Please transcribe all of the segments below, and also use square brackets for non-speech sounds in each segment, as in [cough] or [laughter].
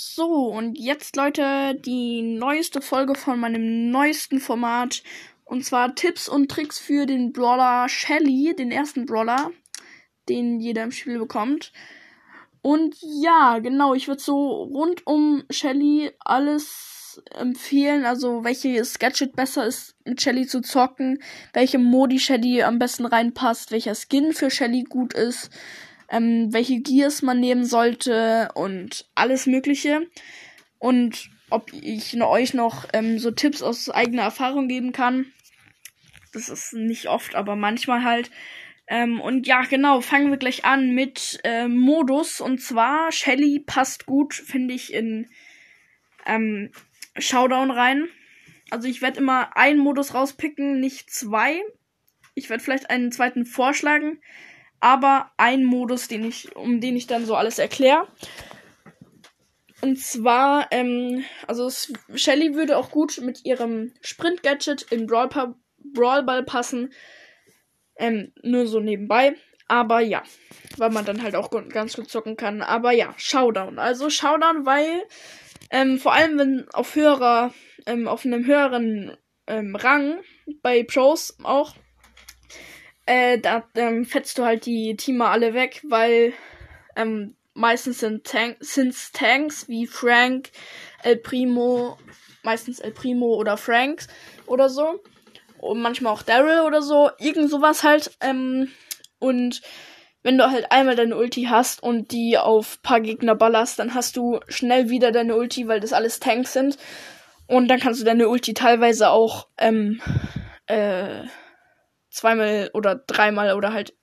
So, und jetzt, Leute, die neueste Folge von meinem neuesten Format. Und zwar Tipps und Tricks für den Brawler Shelly, den ersten Brawler, den jeder im Spiel bekommt. Und ja, genau, ich würde so rund um Shelly alles empfehlen, also welches Gadget besser ist, mit Shelly zu zocken, welche Modi Shelly am besten reinpasst, welcher Skin für Shelly gut ist, ähm, welche Gears man nehmen sollte und alles Mögliche. Und ob ich euch noch ähm, so Tipps aus eigener Erfahrung geben kann. Das ist nicht oft, aber manchmal halt. Ähm, und ja, genau, fangen wir gleich an mit äh, Modus. Und zwar, Shelly passt gut, finde ich, in ähm, Showdown rein. Also ich werde immer einen Modus rauspicken, nicht zwei. Ich werde vielleicht einen zweiten vorschlagen aber ein Modus, den ich, um den ich dann so alles erkläre. Und zwar, ähm, also Shelly würde auch gut mit ihrem Sprint-Gadget in Brawl, Brawl Ball passen. Ähm, nur so nebenbei. Aber ja, weil man dann halt auch ganz gut zocken kann. Aber ja, Showdown. Also Showdown, weil ähm, vor allem wenn auf höherer, ähm, auf einem höheren ähm, Rang, bei Pros auch, äh, da ähm, fetzt du halt die Teamer alle weg, weil ähm, meistens sind Tank sind's Tanks wie Frank, El Primo, meistens El Primo oder Franks oder so. Und manchmal auch Daryl oder so. Irgend sowas halt. Ähm, und wenn du halt einmal deine Ulti hast und die auf paar Gegner ballerst, dann hast du schnell wieder deine Ulti, weil das alles Tanks sind. Und dann kannst du deine Ulti teilweise auch ähm, äh, zweimal oder dreimal oder halt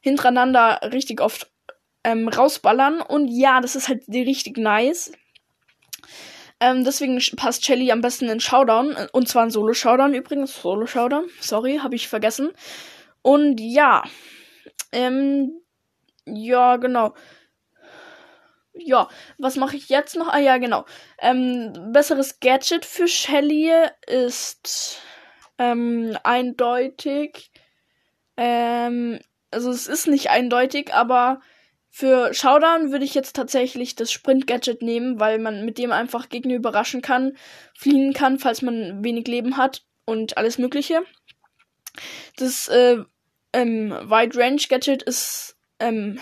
hintereinander richtig oft ähm, rausballern. Und ja, das ist halt richtig nice. Ähm, deswegen passt Shelly am besten in Showdown. Und zwar in Solo-Showdown übrigens. Solo-Showdown. Sorry, habe ich vergessen. Und ja. Ähm, ja, genau. Ja, was mache ich jetzt noch? Ah ja, genau. Ähm, besseres Gadget für Shelly ist ähm, eindeutig. Ähm, also es ist nicht eindeutig, aber für Showdown würde ich jetzt tatsächlich das Sprint-Gadget nehmen, weil man mit dem einfach Gegner überraschen kann, fliehen kann, falls man wenig Leben hat und alles Mögliche. Das äh, ähm, Wide Range Gadget ist ähm,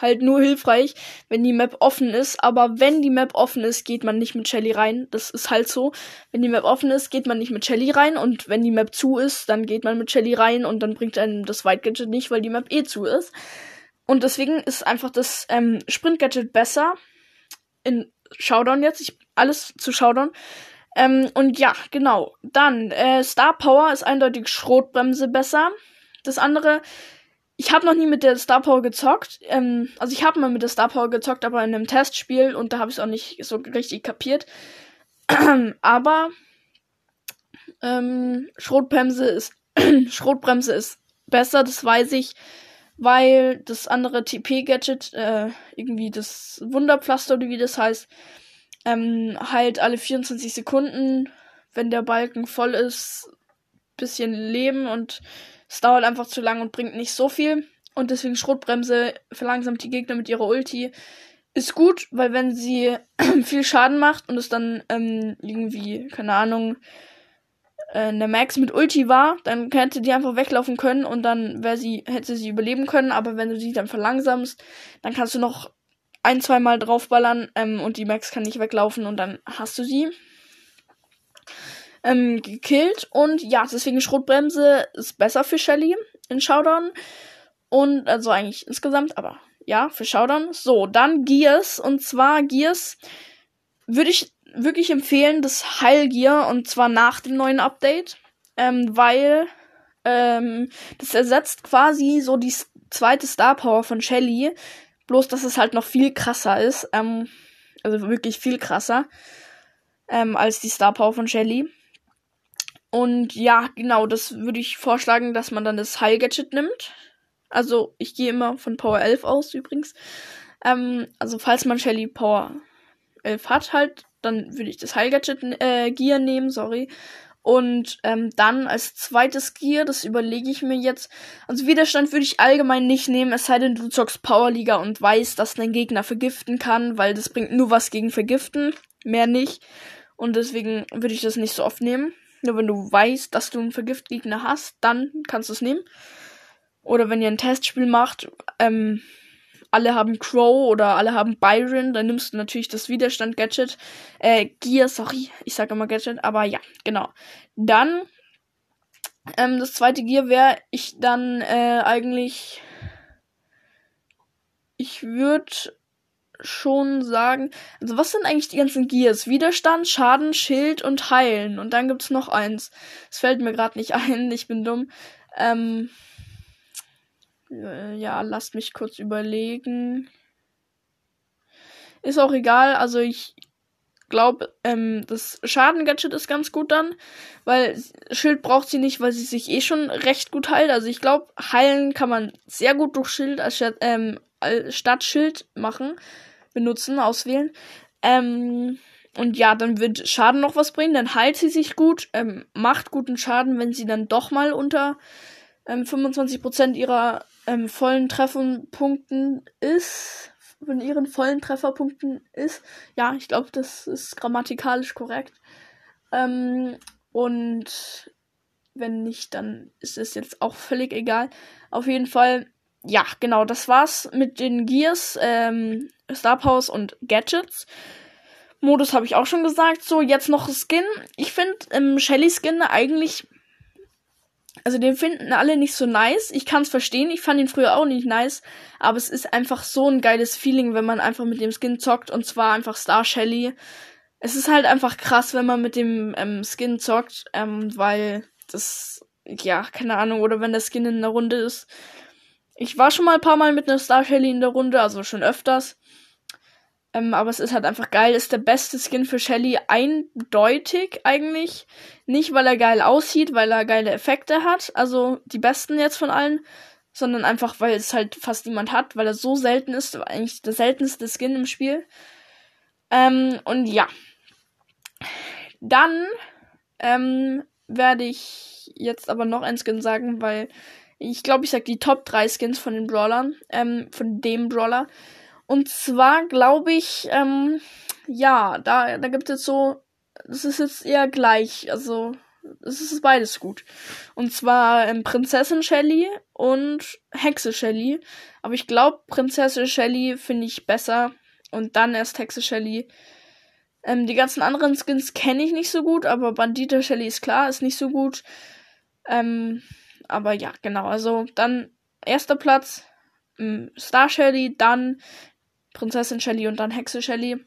halt nur hilfreich, wenn die Map offen ist. Aber wenn die Map offen ist, geht man nicht mit Shelly rein. Das ist halt so. Wenn die Map offen ist, geht man nicht mit Shelly rein. Und wenn die Map zu ist, dann geht man mit Shelly rein und dann bringt einem das White Gadget nicht, weil die Map eh zu ist. Und deswegen ist einfach das ähm, Sprint Gadget besser. In Showdown jetzt. Ich, alles zu Showdown. Ähm, und ja, genau. Dann, äh, Star Power ist eindeutig Schrotbremse besser. Das andere ich habe noch nie mit der Star Power gezockt. Ähm, also ich habe mal mit der Star Power gezockt, aber in einem Testspiel und da habe ich es auch nicht so richtig kapiert. [clears throat] aber ähm, Schrotbremse ist [clears throat] Schrotbremse ist besser, das weiß ich, weil das andere TP-Gadget, äh, irgendwie das Wunderpflaster oder wie das heißt, ähm, halt alle 24 Sekunden, wenn der Balken voll ist, bisschen Leben und es dauert einfach zu lang und bringt nicht so viel. Und deswegen Schrotbremse verlangsamt die Gegner mit ihrer Ulti. Ist gut, weil wenn sie [clears throat] viel Schaden macht und es dann ähm, irgendwie, keine Ahnung, äh, eine Max mit Ulti war, dann hätte die einfach weglaufen können und dann wäre sie, hätte sie überleben können. Aber wenn du sie dann verlangsamst, dann kannst du noch ein, zwei Mal draufballern ähm, und die Max kann nicht weglaufen und dann hast du sie ähm, gekillt. Und ja, deswegen Schrotbremse ist besser für Shelly in Showdown. Und also eigentlich insgesamt, aber ja, für Showdown. So, dann Gears. Und zwar Gears würde ich wirklich empfehlen, das Heilgear. Und zwar nach dem neuen Update. Ähm, weil ähm, das ersetzt quasi so die zweite Star Power von Shelly. Bloß, dass es halt noch viel krasser ist. Ähm, also wirklich viel krasser. Ähm, als die Star Power von Shelly. Und ja, genau, das würde ich vorschlagen, dass man dann das Heil-Gadget nimmt. Also, ich gehe immer von Power 11 aus übrigens. Ähm, also, falls man Shelly Power 11 hat, halt, dann würde ich das Heil-Gadget äh, Gear nehmen, sorry. Und ähm, dann als zweites Gear, das überlege ich mir jetzt. Also Widerstand würde ich allgemein nicht nehmen, es sei denn, du zockst Powerliga und weißt, dass dein Gegner vergiften kann, weil das bringt nur was gegen Vergiften, mehr nicht. Und deswegen würde ich das nicht so oft nehmen. Nur wenn du weißt, dass du einen Vergiftgegner hast, dann kannst du es nehmen. Oder wenn ihr ein Testspiel macht, ähm, alle haben Crow oder alle haben Byron, dann nimmst du natürlich das Widerstand-Gadget. Äh, Gear, sorry, ich sage immer Gadget, aber ja, genau. Dann, ähm, das zweite Gear wäre ich dann äh, eigentlich. Ich würde schon sagen, also was sind eigentlich die ganzen Gears? Widerstand, Schaden, Schild und Heilen. Und dann gibt's noch eins. Es fällt mir gerade nicht [laughs] ein, ich bin dumm. Ähm, äh, ja, lasst mich kurz überlegen. Ist auch egal, also ich glaube, ähm, das Schaden-Gadget ist ganz gut dann, weil Schild braucht sie nicht, weil sie sich eh schon recht gut heilt. Also ich glaube, heilen kann man sehr gut durch Schild als, ähm, statt Schild machen, benutzen, auswählen. Ähm, und ja, dann wird Schaden noch was bringen, dann heilt sie sich gut, ähm, macht guten Schaden, wenn sie dann doch mal unter ähm, 25% ihrer ähm, vollen Trefferpunkten ist, von ihren vollen Trefferpunkten ist. Ja, ich glaube, das ist grammatikalisch korrekt. Ähm, und wenn nicht, dann ist es jetzt auch völlig egal. Auf jeden Fall, ja, genau, das war's mit den Gears, ähm, Star Powers und Gadgets. Modus habe ich auch schon gesagt. So, jetzt noch Skin. Ich finde ähm, Shelly Skin eigentlich also den finden alle nicht so nice. Ich kann es verstehen. Ich fand ihn früher auch nicht nice. Aber es ist einfach so ein geiles Feeling, wenn man einfach mit dem Skin zockt. Und zwar einfach Star Shelly. Es ist halt einfach krass, wenn man mit dem ähm, Skin zockt. Ähm, weil das, ja, keine Ahnung. Oder wenn der Skin in der Runde ist. Ich war schon mal ein paar Mal mit einer Star Shelly in der Runde. Also schon öfters. Ähm, aber es ist halt einfach geil. Ist der beste Skin für Shelly eindeutig eigentlich. Nicht, weil er geil aussieht, weil er geile Effekte hat. Also die besten jetzt von allen. Sondern einfach, weil es halt fast niemand hat, weil er so selten ist. Eigentlich der seltenste Skin im Spiel. Ähm, und ja. Dann ähm, werde ich jetzt aber noch ein Skin sagen, weil ich glaube, ich sag die Top 3 Skins von den Brawlern, ähm, von dem Brawler. Und zwar glaube ich, ähm, ja, da, da gibt es so, das ist jetzt eher gleich, also es ist beides gut. Und zwar ähm, Prinzessin Shelly und Hexe Shelly. Aber ich glaube, Prinzessin Shelly finde ich besser. Und dann erst Hexe Shelly. Ähm, die ganzen anderen Skins kenne ich nicht so gut, aber Bandita Shelly ist klar, ist nicht so gut. Ähm, aber ja, genau. Also dann erster Platz ähm, Star Shelly, dann Prinzessin Shelly und dann Hexe Shelly.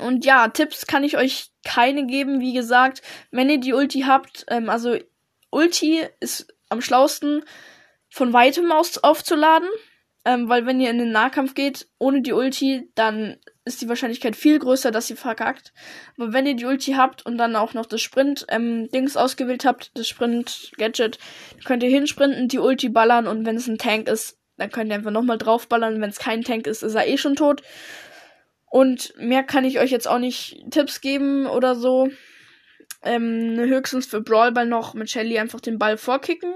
Und ja, Tipps kann ich euch keine geben, wie gesagt. Wenn ihr die Ulti habt, ähm, also Ulti ist am schlausten von weitem aus aufzuladen. Ähm, weil wenn ihr in den Nahkampf geht ohne die Ulti, dann ist die Wahrscheinlichkeit viel größer, dass ihr verkackt. Aber wenn ihr die Ulti habt und dann auch noch das Sprint-Dings ähm, ausgewählt habt, das Sprint-Gadget, könnt ihr hinsprinten, die Ulti ballern und wenn es ein Tank ist, dann könnt ihr einfach nochmal draufballern. Wenn es kein Tank ist, ist er eh schon tot. Und mehr kann ich euch jetzt auch nicht Tipps geben oder so. Ähm, höchstens für Brawlball noch mit Shelly einfach den Ball vorkicken.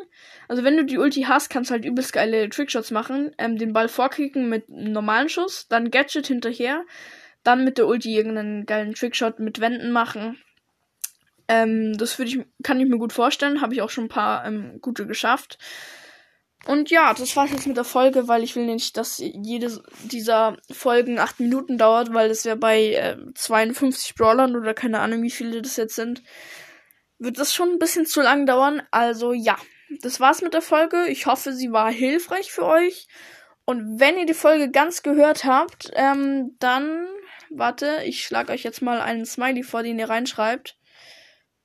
Also wenn du die Ulti hast, kannst du halt übelst geile Trickshots machen. Ähm, den Ball vorkicken mit einem normalen Schuss, dann Gadget hinterher, dann mit der Ulti irgendeinen geilen Trickshot mit Wänden machen. Ähm, das würde ich, kann ich mir gut vorstellen. Habe ich auch schon ein paar ähm, gute geschafft. Und ja, das war's jetzt mit der Folge, weil ich will nicht, dass jede dieser Folgen acht Minuten dauert, weil das wäre bei äh, 52 Brawlern oder keine Ahnung, wie viele das jetzt sind, wird das schon ein bisschen zu lang dauern. Also ja, das war's mit der Folge. Ich hoffe, sie war hilfreich für euch. Und wenn ihr die Folge ganz gehört habt, ähm, dann, warte, ich schlage euch jetzt mal einen Smiley vor, den ihr reinschreibt.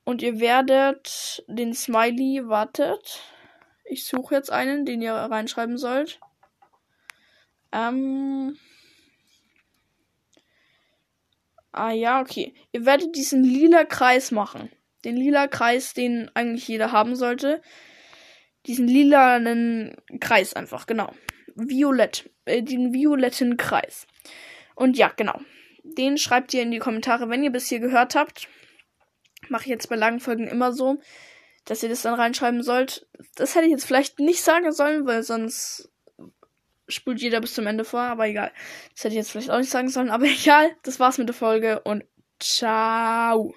Und ihr werdet den Smiley, wartet. Ich suche jetzt einen, den ihr reinschreiben sollt. Ähm. Ah ja, okay. Ihr werdet diesen lila Kreis machen. Den lila Kreis, den eigentlich jeder haben sollte. Diesen lilanen Kreis einfach, genau. Violett. Äh, den violetten Kreis. Und ja, genau. Den schreibt ihr in die Kommentare, wenn ihr bis hier gehört habt. Mache ich jetzt bei langen Folgen immer so, dass ihr das dann reinschreiben sollt. Das hätte ich jetzt vielleicht nicht sagen sollen, weil sonst spult jeder bis zum Ende vor, aber egal. Das hätte ich jetzt vielleicht auch nicht sagen sollen, aber [laughs] egal. Das war's mit der Folge und ciao.